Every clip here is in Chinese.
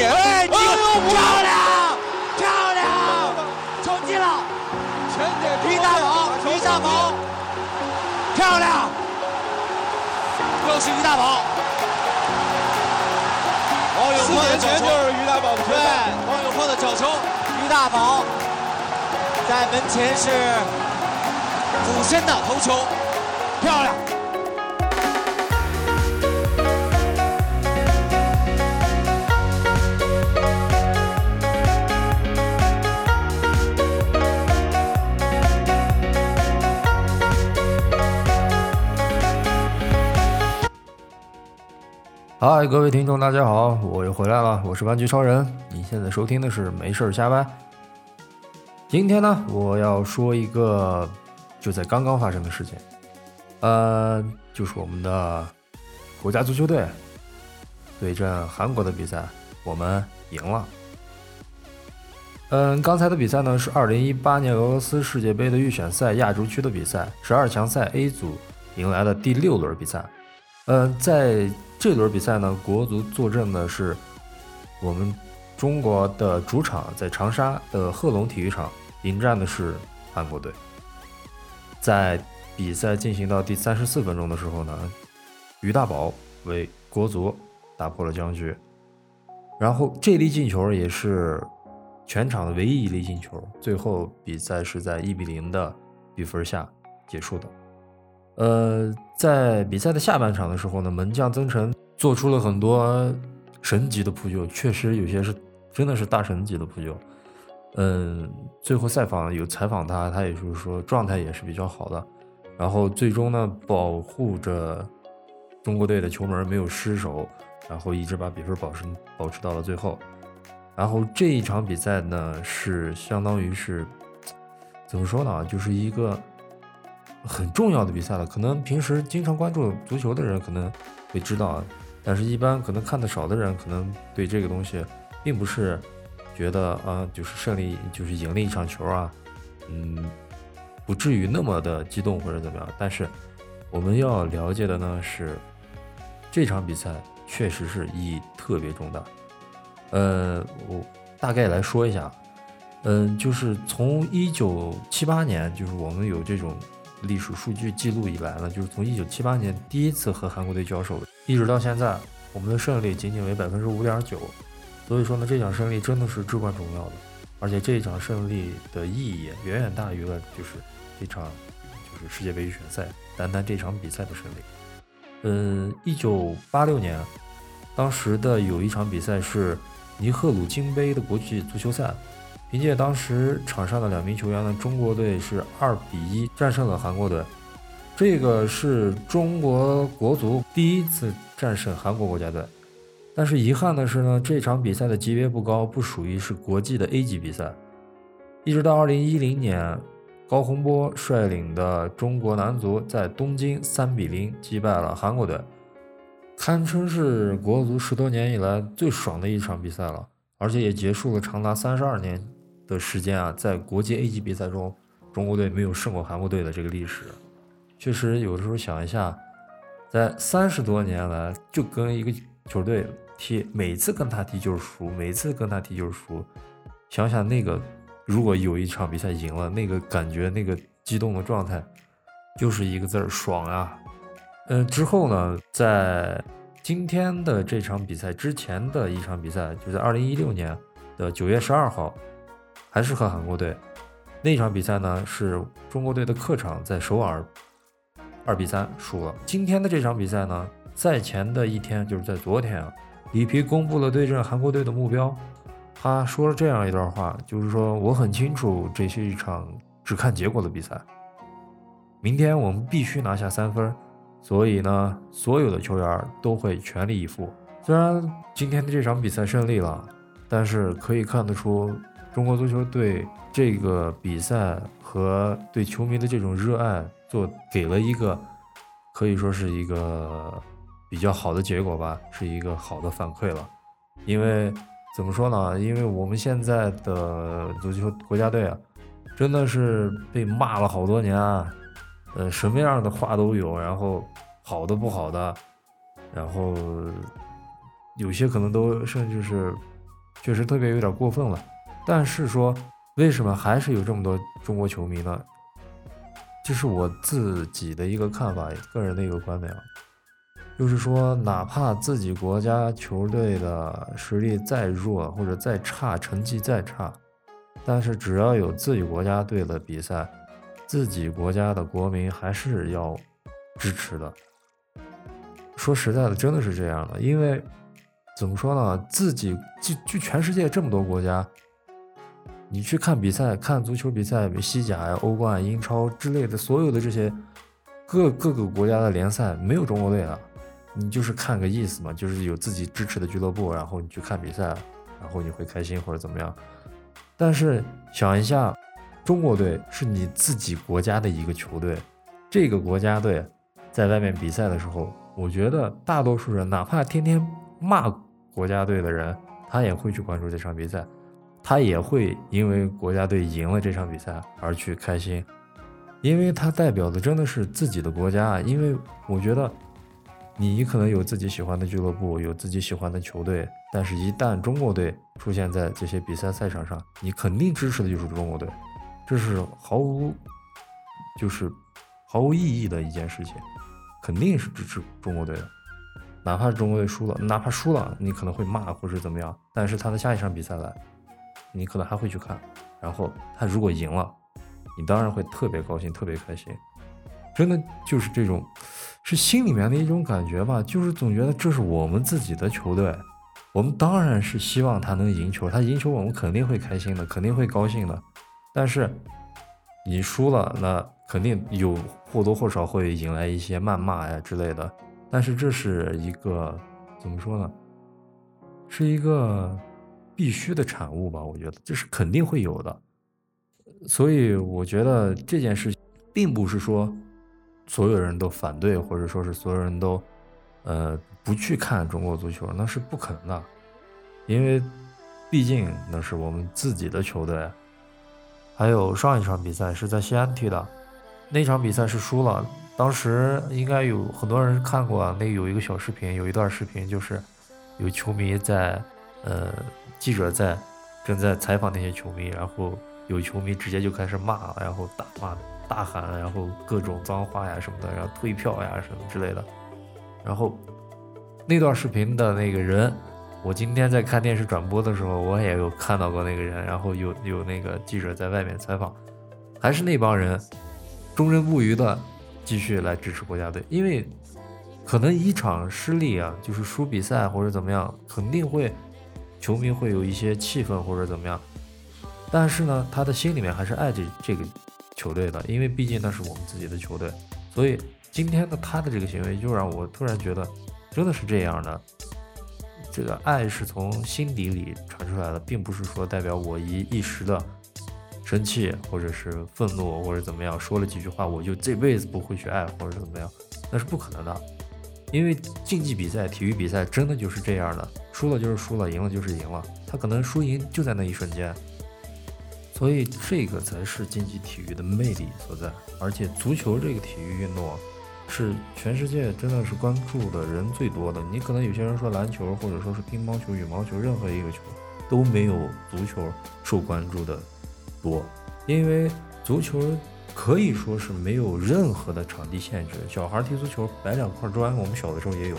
点。哎，漂亮，漂亮，冲进了，前点于大宝，于大宝，漂亮，又是于大宝。王永四珀的角球，就是于大宝的球对。，王永珀的角球，于大宝在门前是俯身的头球，漂亮。嗨，各位听众，大家好，我又回来了，我是玩具超人。你现在收听的是没事瞎掰。今天呢，我要说一个就在刚刚发生的事情，呃，就是我们的国家足球队对阵韩国的比赛，我们赢了。嗯，刚才的比赛呢是2018年俄罗斯世界杯的预选赛亚洲区的比赛，十二强赛 A 组迎来的第六轮比赛。嗯，在这轮比赛呢，国足坐镇的是我们中国的主场，在长沙的贺龙体育场迎战的是韩国队。在比赛进行到第三十四分钟的时候呢，于大宝为国足打破了僵局，然后这粒进球也是全场的唯一一粒进球。最后比赛是在一比零的比分下结束的。呃，在比赛的下半场的时候呢，门将曾诚做出了很多神级的扑救，确实有些是真的是大神级的扑救。嗯，最后赛访有采访他，他也就是说状态也是比较好的。然后最终呢，保护着中国队的球门没有失手，然后一直把比分保持保持到了最后。然后这一场比赛呢，是相当于是怎么说呢，就是一个。很重要的比赛了，可能平时经常关注足球的人可能会知道啊，但是一般可能看的少的人，可能对这个东西并不是觉得啊，就是胜利就是赢了一场球啊，嗯，不至于那么的激动或者怎么样。但是我们要了解的呢是，这场比赛确实是意义特别重大。呃，我大概来说一下，嗯，就是从一九七八年，就是我们有这种。历史数据记录以来呢，就是从一九七八年第一次和韩国队交手，一直到现在，我们的胜利仅仅为百分之五点九，所以说呢，这场胜利真的是至关重要的，而且这一场胜利的意义远远大于了就是这场就是世界杯预选赛，单单这场比赛的胜利。嗯，一九八六年，当时的有一场比赛是尼赫鲁金杯的国际足球赛。凭借当时场上的两名球员呢，中国队是二比一战胜了韩国队。这个是中国国足第一次战胜韩国国家队。但是遗憾的是呢，这场比赛的级别不高，不属于是国际的 A 级比赛。一直到二零一零年，高洪波率领的中国男足在东京三比零击败了韩国队，堪称是国足十多年以来最爽的一场比赛了，而且也结束了长达三十二年。的时间啊，在国际 A 级比赛中，中国队没有胜过韩国队的这个历史，确实有的时候想一下，在三十多年来，就跟一个球队踢，每次跟他踢就是输，每次跟他踢就是输。想想那个，如果有一场比赛赢了，那个感觉，那个激动的状态，就是一个字儿爽啊！嗯，之后呢，在今天的这场比赛之前的一场比赛，就在二零一六年的九月十二号。还是和韩国队那场比赛呢，是中国队的客场在首尔二比三输了。今天的这场比赛呢，赛前的一天就是在昨天啊，里皮公布了对阵韩国队的目标。他说了这样一段话，就是说我很清楚这是一场只看结果的比赛。明天我们必须拿下三分，所以呢，所有的球员都会全力以赴。虽然今天的这场比赛胜利了，但是可以看得出。中国足球队这个比赛和对球迷的这种热爱，做给了一个可以说是一个比较好的结果吧，是一个好的反馈了。因为怎么说呢？因为我们现在的足球国家队啊，真的是被骂了好多年啊，呃，什么样的话都有，然后好的不好的，然后有些可能都甚至是。确实特别有点过分了。但是说，为什么还是有这么多中国球迷呢？这是我自己的一个看法，个人的一个观点啊。就是说，哪怕自己国家球队的实力再弱或者再差，成绩再差，但是只要有自己国家队的比赛，自己国家的国民还是要支持的。说实在的，真的是这样的，因为怎么说呢，自己就就全世界这么多国家，你去看比赛，看足球比赛，西甲呀、欧冠、英超之类的，所有的这些各各个国家的联赛，没有中国队的。你就是看个意思嘛，就是有自己支持的俱乐部，然后你去看比赛，然后你会开心或者怎么样。但是想一下，中国队是你自己国家的一个球队，这个国家队在外面比赛的时候，我觉得大多数人哪怕天天骂国家队的人，他也会去关注这场比赛，他也会因为国家队赢了这场比赛而去开心，因为他代表的真的是自己的国家。因为我觉得。你可能有自己喜欢的俱乐部，有自己喜欢的球队，但是，一旦中国队出现在这些比赛赛场上，你肯定支持的就是中国队，这是毫无，就是毫无意义的一件事情，肯定是支持中国队的，哪怕中国队输了，哪怕输了，你可能会骂或者怎么样，但是他的下一场比赛来，你可能还会去看，然后他如果赢了，你当然会特别高兴，特别开心，真的就是这种。是心里面的一种感觉吧，就是总觉得这是我们自己的球队，我们当然是希望他能赢球，他赢球我们肯定会开心的，肯定会高兴的。但是你输了，那肯定有或多或少会引来一些谩骂呀之类的。但是这是一个怎么说呢？是一个必须的产物吧？我觉得这是肯定会有的。所以我觉得这件事并不是说。所有人都反对，或者说是所有人都，呃，不去看中国足球，那是不可能的，因为毕竟那是我们自己的球队。还有上一场比赛是在西安踢的，那场比赛是输了。当时应该有很多人看过，那有一个小视频，有一段视频就是有球迷在，呃，记者在正在采访那些球迷，然后有球迷直接就开始骂，然后大骂。大喊，然后各种脏话呀什么的，然后退票呀什么之类的。然后那段视频的那个人，我今天在看电视转播的时候，我也有看到过那个人。然后有有那个记者在外面采访，还是那帮人忠贞不渝的继续来支持国家队。因为可能一场失利啊，就是输比赛或者怎么样，肯定会球迷会有一些气愤或者怎么样。但是呢，他的心里面还是爱这这个。球队的，因为毕竟那是我们自己的球队，所以今天的他的这个行为就让我突然觉得，真的是这样的。这个爱是从心底里传出来的，并不是说代表我一一时的生气或者是愤怒或者怎么样，说了几句话我就这辈子不会去爱或者怎么样，那是不可能的。因为竞技比赛、体育比赛真的就是这样的，输了就是输了，赢了就是赢了，他可能输赢就在那一瞬间。所以这个才是竞技体育的魅力所在，而且足球这个体育运动啊，是全世界真的是关注的人最多的。你可能有些人说篮球，或者说是乒乓球、羽毛球，任何一个球都没有足球受关注的多，因为足球可以说是没有任何的场地限制。小孩踢足球摆两块砖，我们小的时候也有，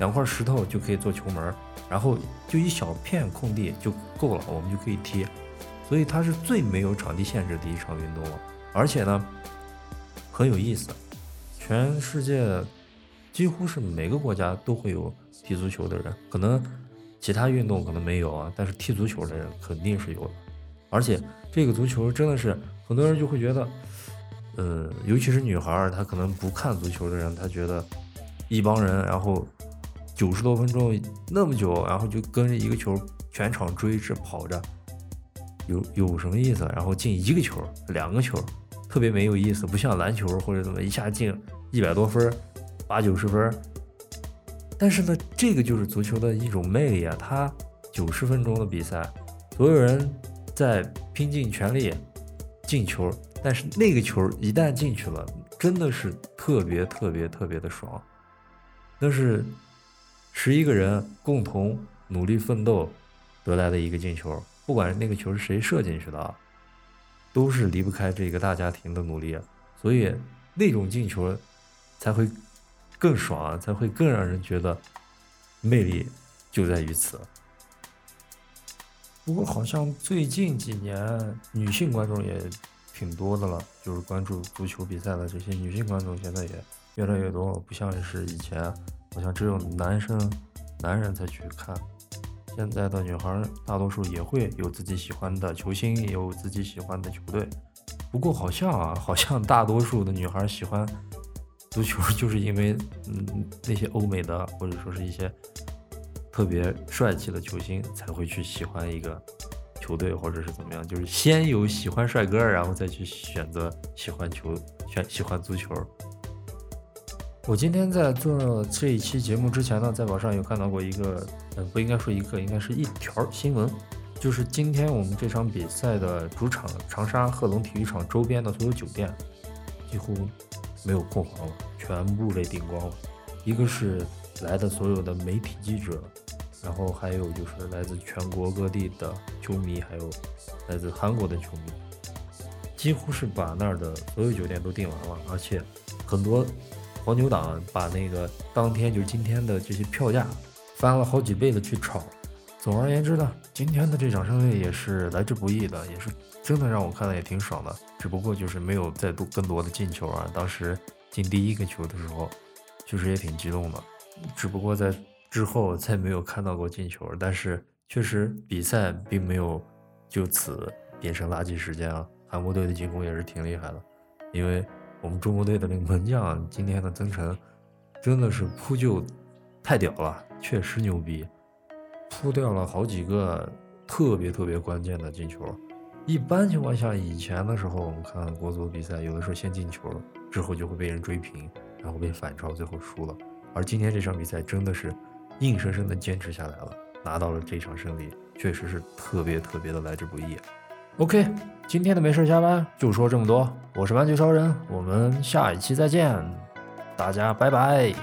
两块石头就可以做球门，然后就一小片空地就够了，我们就可以踢。所以它是最没有场地限制的一场运动了，而且呢，很有意思，全世界几乎是每个国家都会有踢足球的人，可能其他运动可能没有啊，但是踢足球的人肯定是有的，而且这个足球真的是很多人就会觉得，呃，尤其是女孩，她可能不看足球的人，她觉得一帮人，然后九十多分钟那么久，然后就跟着一个球全场追着跑着。有有什么意思？然后进一个球、两个球，特别没有意思，不像篮球或者怎么一下进一百多分、八九十分。但是呢，这个就是足球的一种魅力啊！它九十分钟的比赛，所有人在拼尽全力进球，但是那个球一旦进去了，真的是特别特别特别的爽。那是十一个人共同努力奋斗。得来的一个进球，不管那个球是谁射进去的啊，都是离不开这个大家庭的努力，所以那种进球才会更爽，才会更让人觉得魅力就在于此。不过好像最近几年女性观众也挺多的了，就是关注足球比赛的这些女性观众现在也越来越多，不像是以前，好像只有男生、男人才去看。现在的女孩大多数也会有自己喜欢的球星，也有自己喜欢的球队。不过好像啊，好像大多数的女孩喜欢足球，就是因为嗯那些欧美的或者说是一些。特别帅气的球星才会去喜欢一个球队，或者是怎么样，就是先有喜欢帅哥，然后再去选择喜欢球，选喜欢足球。我今天在做这一期节目之前呢，在网上有看到过一个，呃，不应该说一个，应该是一条新闻，就是今天我们这场比赛的主场长沙贺龙体育场周边的所有酒店几乎没有空房了，全部被订光了。一个是来的所有的媒体记者。然后还有就是来自全国各地的球迷，还有来自韩国的球迷，几乎是把那儿的所有酒店都订完了，而且很多黄牛党把那个当天就是今天的这些票价翻了好几倍的去炒。总而言之呢，今天的这场胜利也是来之不易的，也是真的让我看的也挺爽的。只不过就是没有再多更多的进球啊。当时进第一个球的时候，确实也挺激动的，只不过在。之后再没有看到过进球，但是确实比赛并没有就此变成垃圾时间啊！韩国队的进攻也是挺厉害的，因为我们中国队的那个门将今天的曾诚真的是扑救太屌了，确实牛逼，扑掉了好几个特别特别关键的进球。一般情况下，以前的时候我们看国足比赛，有的时候先进球之后就会被人追平，然后被反超，最后输了。而今天这场比赛真的是。硬生生的坚持下来了，拿到了这场胜利，确实是特别特别的来之不易。OK，今天的没事加班就说这么多，我是玩具超人，我们下一期再见，大家拜拜。